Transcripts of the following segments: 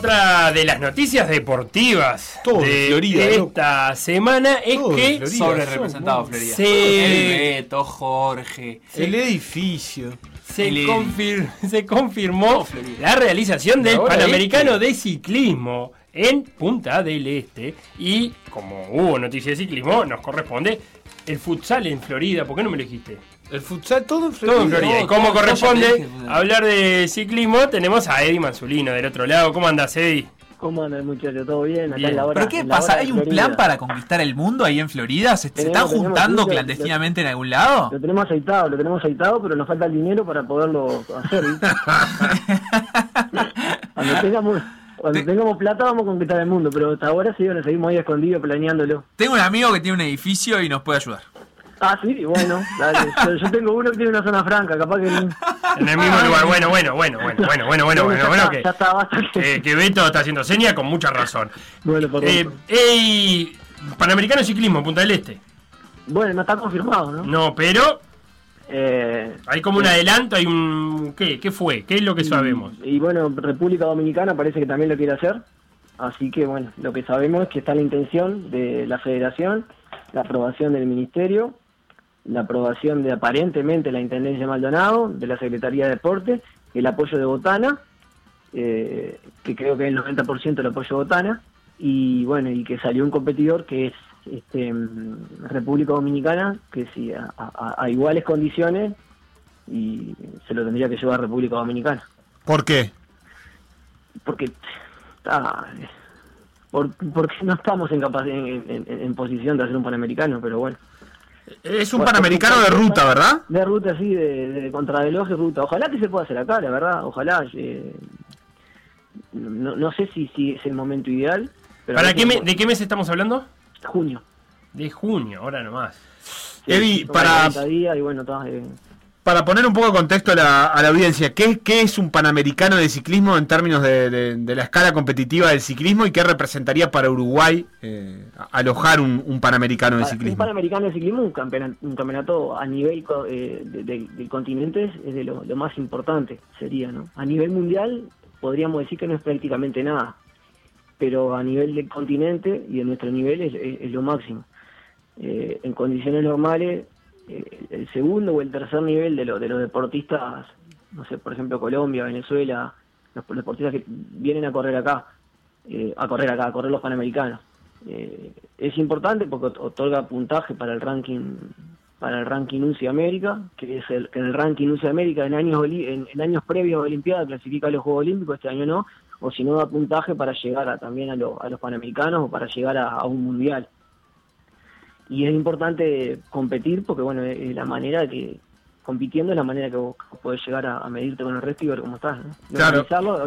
Otra de las noticias deportivas de, esta semana es que sobre representado Florida. Se, el Beto, Jorge, el edificio. Se, se confirmó la realización del Panamericano de Ciclismo en Punta del Este y como hubo noticias de ciclismo nos corresponde el futsal en Florida. ¿Por qué no me lo dijiste? El futsal todo en Florida. Todo en Florida. y como corresponde hablar de ciclismo, tenemos a Eddie Manzulino del otro lado. ¿Cómo andas, Eddie? ¿Cómo anda muchacho? ¿Todo bien? Acá la hora, ¿Pero qué pasa? ¿Hay un plan para conquistar el mundo ahí en Florida? ¿Se, están juntando clandestinamente en algún lado? Lo tenemos aceitado, lo tenemos aceitado, pero nos falta el dinero para poderlo hacer. cuando tengamos, cuando tengamos plata vamos a conquistar el mundo, pero hasta ahora sí, seguimos ahí escondidos planeándolo. Tengo un amigo que tiene un edificio y nos puede ayudar. Ah, sí, bueno, dale. Yo, tengo uno que tiene una zona franca, capaz que... En el mismo lugar, bueno, bueno, bueno, bueno, bueno, bueno, bueno, bueno, bueno, que, ya está, bastante. que Beto está haciendo seña con mucha razón. Bueno, por eh, ey, Panamericano de Ciclismo, Punta del Este. Bueno, no está confirmado, ¿no? No, pero... Eh, hay como un adelanto, hay un... ¿Qué? ¿Qué fue? ¿Qué es lo que sabemos? Y, y bueno, República Dominicana parece que también lo quiere hacer. Así que bueno, lo que sabemos es que está la intención de la federación, la aprobación del ministerio la aprobación de aparentemente la Intendencia de Maldonado, de la Secretaría de Deporte, el apoyo de Botana, eh, que creo que es el 90% del apoyo de Botana, y bueno, y que salió un competidor que es este, República Dominicana, que sí, a, iguales condiciones, y se lo tendría que llevar a República Dominicana. ¿Por qué? Porque está... porque no estamos en, en, en posición de hacer un panamericano, pero bueno. Es un panamericano de ruta, ¿verdad? De ruta, sí, de, de contrarreloj y ruta. Ojalá que se pueda hacer acá, la verdad. Ojalá. Eh, no, no, sé si, si es el momento ideal. ¿Para qué ¿De qué mes estamos hablando? Junio. De junio, ahora nomás. Evi, para... y bueno, eh, para poner un poco de contexto a la, audiencia, ¿qué, ¿qué, es un panamericano de ciclismo en términos de, la escala competitiva del ciclismo y qué representaría para Uruguay eh, alojar un, panamericano de ciclismo? Un panamericano de ciclismo, un campeonato, a nivel eh, del continente es de lo, más importante, sería, ¿no? A nivel mundial podríamos decir que no es prácticamente nada, pero a nivel del continente y de nuestro nivel es, lo máximo. Eh, en condiciones normales el segundo o el tercer nivel de, de los deportistas, no sé, por ejemplo Colombia, Venezuela, los deportistas que vienen a correr acá, eh, a correr acá, a correr los panamericanos. Eh, es importante porque otorga puntaje para el ranking para el ranking UCI América, que es el, que en el ranking UCI América en años en, años previos a Olimpiada clasifica a los Juegos Olímpicos, este año no, o si no da puntaje para llegar también a, a los Panamericanos o para llegar a un Mundial y es importante competir porque bueno es la manera que compitiendo es la manera que vos podés llegar a, medirte con el resto y ver cómo estás ¿no?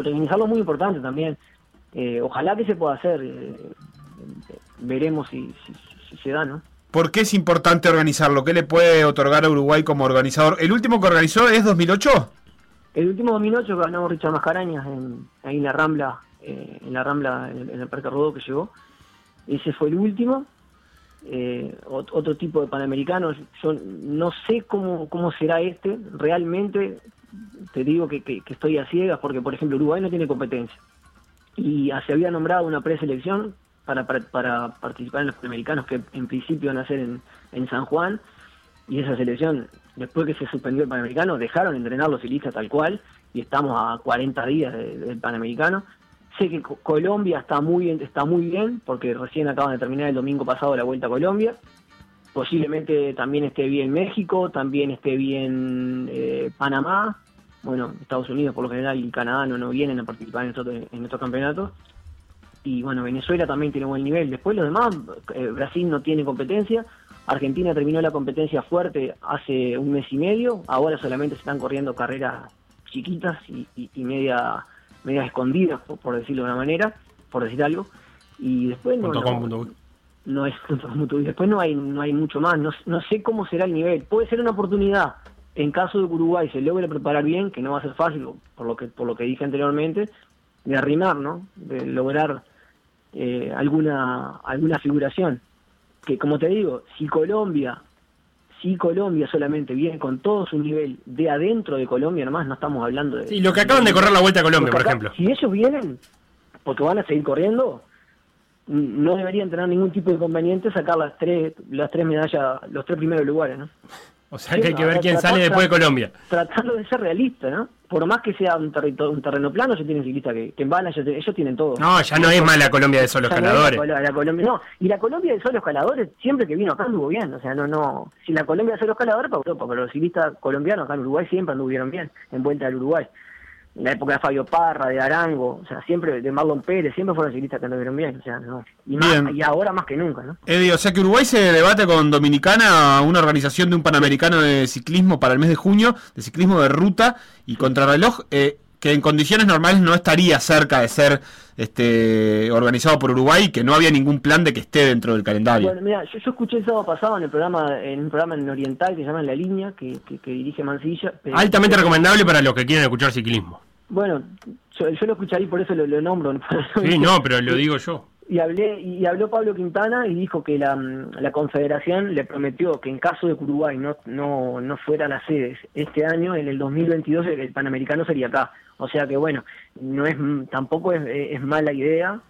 organizarlo, es muy importante también eh, ojalá que se pueda hacer eh, veremos si, se da no ¿Por qué es importante organizarlo? ¿Qué le puede otorgar a Uruguay como organizador? ¿El último que organizó es 2008? El último 2008 ganó Richard Mascarañas en, ahí en la Rambla, eh, en la Rambla, en, en el Parque Rodó que llegó. Ese fue el último eh, otro tipo de panamericanos. Yo no sé cómo, cómo será este, realmente te digo que, estoy a ciegas porque, por ejemplo, Uruguay no tiene competencia. Y se había nombrado una preselección para, para, para, participar en los panamericanos que en principio van a ser en, San Juan. Y esa selección, después que se suspendió el Panamericano, dejaron entrenar los filistas tal cual y estamos a 40 días del Panamericano. Sé que Colombia está muy bien, está muy bien, porque recién acaban de terminar el domingo pasado la Vuelta a Colombia. Posiblemente también esté bien México, también esté bien eh, Panamá. Bueno, Estados Unidos por lo general y Canadá no, no vienen a participar en estos, en estos campeonatos. Y bueno, Venezuela también tiene buen nivel. Después los demás, eh, Brasil no tiene competencia. Argentina terminó la competencia fuerte hace un mes y medio. Ahora solamente se están corriendo carreras chiquitas y, y media medias escondidas, por decirlo de una manera, por decir algo. Y después no, no es como tú después no hay no hay mucho más. No, no sé cómo será el nivel. Puede ser una oportunidad. En caso de que Uruguay se logre preparar bien que no va a ser fácil por lo que por lo que dije anteriormente de arrimar no de lograr eh, alguna alguna figuración. Que como te digo si Colombia si Colombia solamente viene con todo su nivel de adentro de Colombia nomás no estamos hablando de y lo que acaban de correr la vuelta a Colombia por ejemplo. si ellos vienen porque van a seguir corriendo no deberían tener ningún tipo de inconveniente sacar las tres las tres medallas los tres primeros lugares no o sea que hay que ver quién sale después de Colombia. tratando de ser realista no por más que sea un, un terreno plano ellos tienen ciclistas que, que embalan ellos, tienen todo. No ya no es más la Colombia de solo escaladores no, la, Colombia, no y la Colombia de solo escaladores siempre que vino acá anduvo bien o sea no no si la Colombia de solo escaladores para Europa pero los ciclistas colombianos acá en Uruguay siempre anduvieron bien en vuelta al Uruguay en la época de Fabio Parra, de Arango, o sea, siempre de Marlon Pérez, siempre fueron ciclistas que anduvieron bien, o sea, no. Y, y ahora más que nunca, ¿no? Eddie, o sea que Uruguay se debate con Dominicana una organización de un Panamericano de ciclismo para el mes de junio, de ciclismo de ruta y contrarreloj, eh, que en condiciones normales no estaría cerca de ser este organizado por Uruguay, que no había ningún plan de que esté dentro del calendario. Bueno, mira, yo, escuché el sábado pasado en el programa, en un programa en Oriental que se llama La Línea, que, que, dirige Mancilla. Altamente recomendable para los que quieren escuchar ciclismo. Bueno, yo, lo escuché por eso lo, nombro. Sí, no, pero lo digo yo. Y hablé y habló Pablo Quintana y dijo que la, la Confederación le prometió que en caso de que Uruguay no no no fuera la sede este año, en el 2022 el Panamericano sería acá. O sea que bueno, no es tampoco es, es mala idea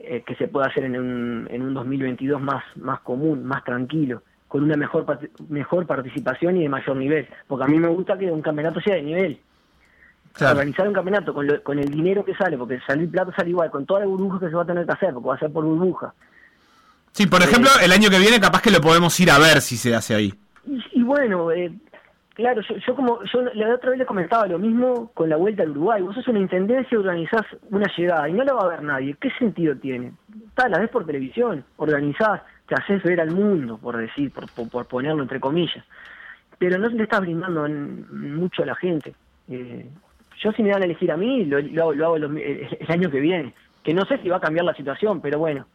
eh, que se pueda hacer en un, en un 2022 más más común, más tranquilo, con una mejor mejor participación y de mayor nivel, porque a mí me gusta que un campeonato sea de nivel. Organizar un campeonato con, con el dinero que sale, porque salir plato sale igual, con toda la burbuja que se va a tener que hacer, porque va a ser por burbuja. Sí, por ejemplo, eh, el año que viene capaz que lo podemos ir a ver si se hace ahí. Y, bueno, eh, Claro, yo, como yo la otra vez le comentaba lo mismo con la vuelta al Uruguay. Vos sos una intendencia y organizás una llegada y no la va a ver nadie. ¿Qué sentido tiene? Tal, la ves por televisión, organizás, te haces ver al mundo, por decir, por, por, ponerlo entre comillas. Pero no le estás brindando mucho a la gente. Eh, yo si me dan a elegir a mí, lo, hago, el, año que viene. Que no sé si va a cambiar la situación, pero bueno,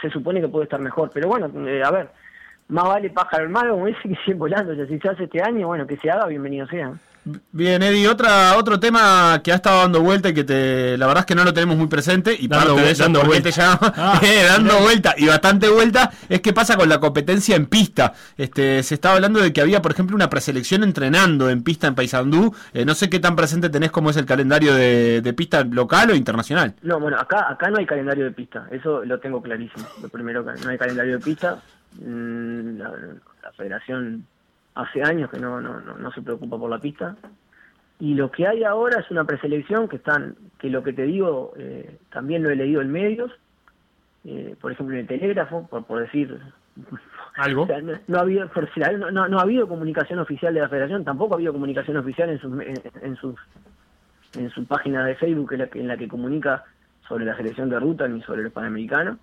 se supone que puede estar mejor. Pero bueno, eh, a ver, más vale pájaro hermano, como dice, que sigue volando. Si se hace este año, bueno, que se haga, bienvenido sea. Bien, Eddie, otra, otro tema que ha estado dando vuelta y que te, la verdad es que no lo tenemos muy presente y dando, vuelta, dando vuelta. Ya, ah, eh, dando vuelta y bastante vuelta, es qué pasa con la competencia en pista. Este, se estaba hablando de que había, por ejemplo, una preselección entrenando en pista en Paysandú. Eh, no sé qué tan presente tenés como es el calendario de, pista local o internacional. No, bueno, acá, acá no hay calendario de pista, eso lo tengo clarísimo. Lo primero, no hay calendario de pista. Mm, la, la federación hace años que no, no, no, se preocupa por la pista. Y lo que hay ahora es una preselección que están, que lo que te digo, eh, también lo he leído en medios, eh, por ejemplo en el telégrafo, por, por decir algo. no, ha habido, no, no, ha habido comunicación oficial de la federación, tampoco ha habido comunicación oficial en sus, en, sus, en su página de Facebook en la, que, en la que comunica sobre la selección de ruta ni sobre el Panamericano.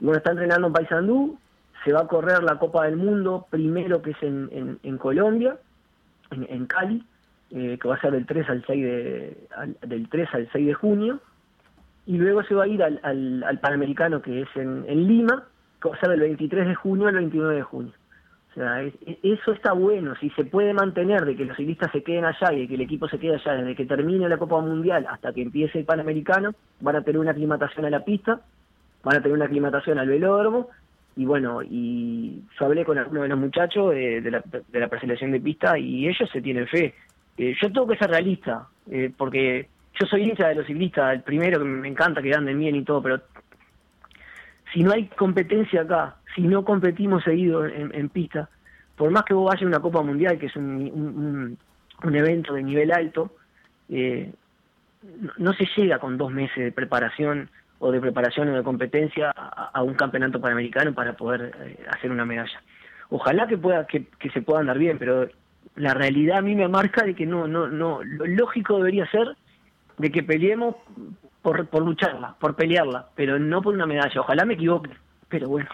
Y bueno, está entrenando en Paysandú, se va a correr la Copa del Mundo primero que es en, en, Colombia, en, Cali, eh, que va a ser del 3 al 6 de, del 3 al 6 de junio, y luego se va a ir al, al, Panamericano que es en, en, Lima, que va a ser del 23 de junio al 29 de junio. O sea, eso está bueno, si se puede mantener de que los ciclistas se queden allá y de que el equipo se quede allá desde que termine la Copa Mundial hasta que empiece el Panamericano, van a tener una aclimatación a la pista, van a tener una aclimatación al velódromo y bueno, y yo hablé con algunos de los muchachos de, la, de la preselección de pista y ellos se tienen fe. Eh, yo tengo que ser realista, eh, porque yo soy hincha de los ciclistas, el primero que me encanta que anden bien y todo, pero si no hay competencia acá, si no competimos seguido en, pista, por más que vos vayas a una Copa Mundial, que es un, un, evento de nivel alto, eh, no se llega con dos meses de preparación o de preparación o de competencia a, un campeonato panamericano para poder eh, hacer una medalla. Ojalá que pueda que, se pueda andar bien, pero la realidad a mí me marca de que no no no lo lógico debería ser de que peleemos por, por lucharla, por pelearla, pero no por una medalla. Ojalá me equivoque, pero bueno.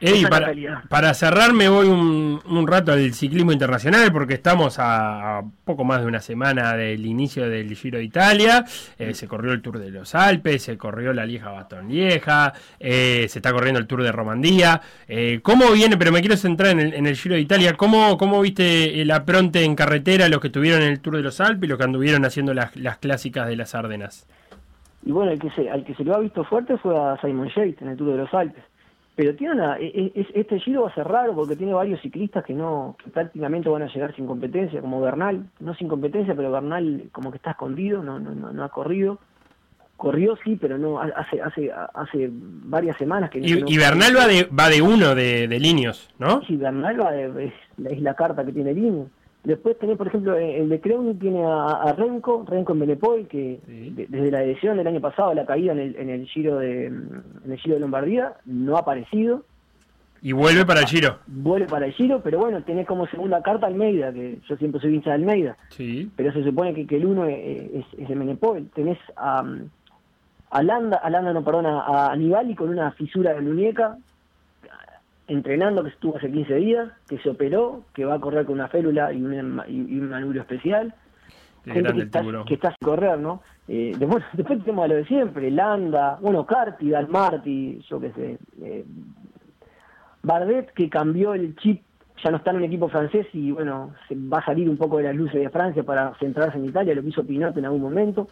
Eddie, para, para, cerrar me voy un, un, rato al ciclismo internacional porque estamos a, poco más de una semana del inicio del Giro de Italia. Eh, se corrió el Tour de los Alpes, se corrió la Lieja Bastón Lieja, eh, se está corriendo el Tour de Romandía. Eh, ¿Cómo viene? Pero me quiero centrar en el, en el Giro de Italia. ¿Cómo, ¿Cómo viste el apronte en carretera, los que estuvieron en el Tour de los Alpes y los que anduvieron haciendo las, las clásicas de las Ardenas? Y bueno, el que se, al que se lo ha visto fuerte fue a Simon Yates en el Tour de los Alpes pero tiene una, e, e, este giro va a ser raro porque tiene varios ciclistas que no que prácticamente van a llegar sin competencia como Bernal no sin competencia pero Bernal como que está escondido no no no, ha corrido. Corrió sí pero no hace hace hace varias semanas que y, y Bernal va de va de uno de, de Linios no sí Bernal va de, es, es la carta que tiene Linios Después tenés, por ejemplo, el de Creuni tiene a, Renko, Renko en Benepol, que desde la edición del año pasado, la caída en el, en el Giro de en el Giro de Lombardía, no ha aparecido. Y vuelve para el Giro. Vuelve para el Giro, pero bueno, tenés como segunda carta Almeida, que yo siempre soy hincha de Almeida. Sí. Pero se supone que, que el uno es, es, es de Menepol. Tenés a, a Landa, a Landa no, perdona, a Anibali con una fisura de muñeca, entrenando que estuvo hace 15 días, que se operó, que va a correr con una félula y un, y un manubrio especial. Gente que está, que está, sin correr, ¿no? Eh, después, después tenemos a lo de siempre, Landa, bueno, Carti, Dalmarti, yo qué sé. Eh, Bardet, que cambió el chip, ya no está en un equipo francés y bueno, se va a salir un poco de las luces de Francia para centrarse en Italia, lo que hizo Pinot en algún momento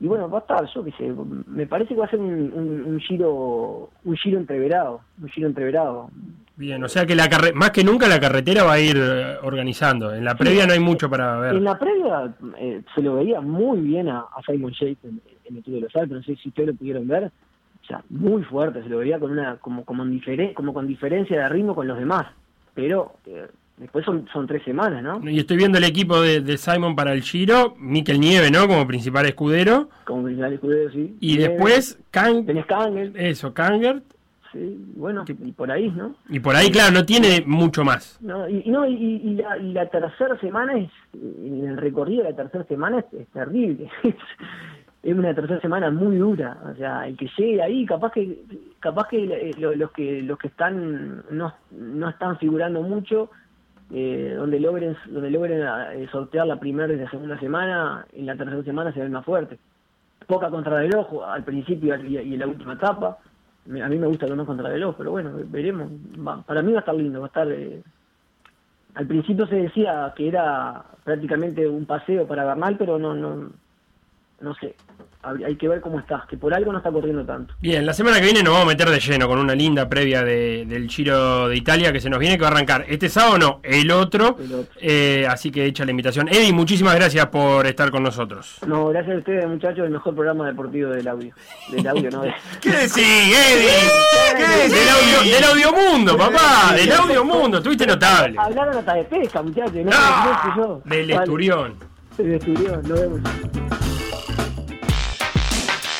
y bueno, va a estar, yo qué sé, me parece que va a ser un, un, giro un giro entreverado, un giro entreverado. Bien, o sea que la más que nunca la carretera va a ir eh, organizando. En la previa no hay mucho para ver. En la previa eh, se lo veía muy bien a, Simon Yates en, el Tour de los Alpes, no sé si ustedes lo pudieron ver. O sea, muy fuerte, se lo veía con una como como, como con diferencia de ritmo con los demás. Pero eh, Después son, son tres semanas, ¿no? Y estoy viendo el equipo de, Simon para el Giro, Mikel Nieve, ¿no? Como principal escudero. Como principal escudero, sí. Y después Kang... Tenés Kangert. Eso, Kangert. Sí, bueno, y por ahí, ¿no? Y por ahí, claro, no tiene mucho más. No, y, no, y, la, y la, tercera semana es, en el recorrido de la tercera semana es, terrible. es una tercera semana muy dura. O sea, el que llegue ahí, capaz que capaz que eh, los que los que están no, no están figurando mucho eh, donde logren donde logren eh, sortear la primera y la segunda semana, en la tercera semana se ven más fuertes. Poca contrarreloj al principio y, en la última etapa. A mí me gusta lo más contrarreloj, pero bueno, veremos. para mí va a estar lindo, va a estar... Eh, al principio se decía que era prácticamente un paseo para Bernal, pero no, no, no sé hay que ver cómo está, que por algo no está corriendo tanto. Bien, la semana que viene nos vamos a meter de lleno con una linda previa de, del Giro de Italia que se nos viene, que va a arrancar este sábado, no, el otro. Eh, así que hecha la invitación. Eddie, muchísimas gracias por estar con nosotros. No, gracias a ustedes, muchachos, el mejor programa deportivo del audio. Del audio, ¿no? ¿Qué decís, Eddie? ¿Qué decís? Del, audio, del audio mundo, papá, del audio mundo, estuviste notable. Hablaron hasta de pesca, muchachos, no, no, Del esturión. Del esturión, nos vemos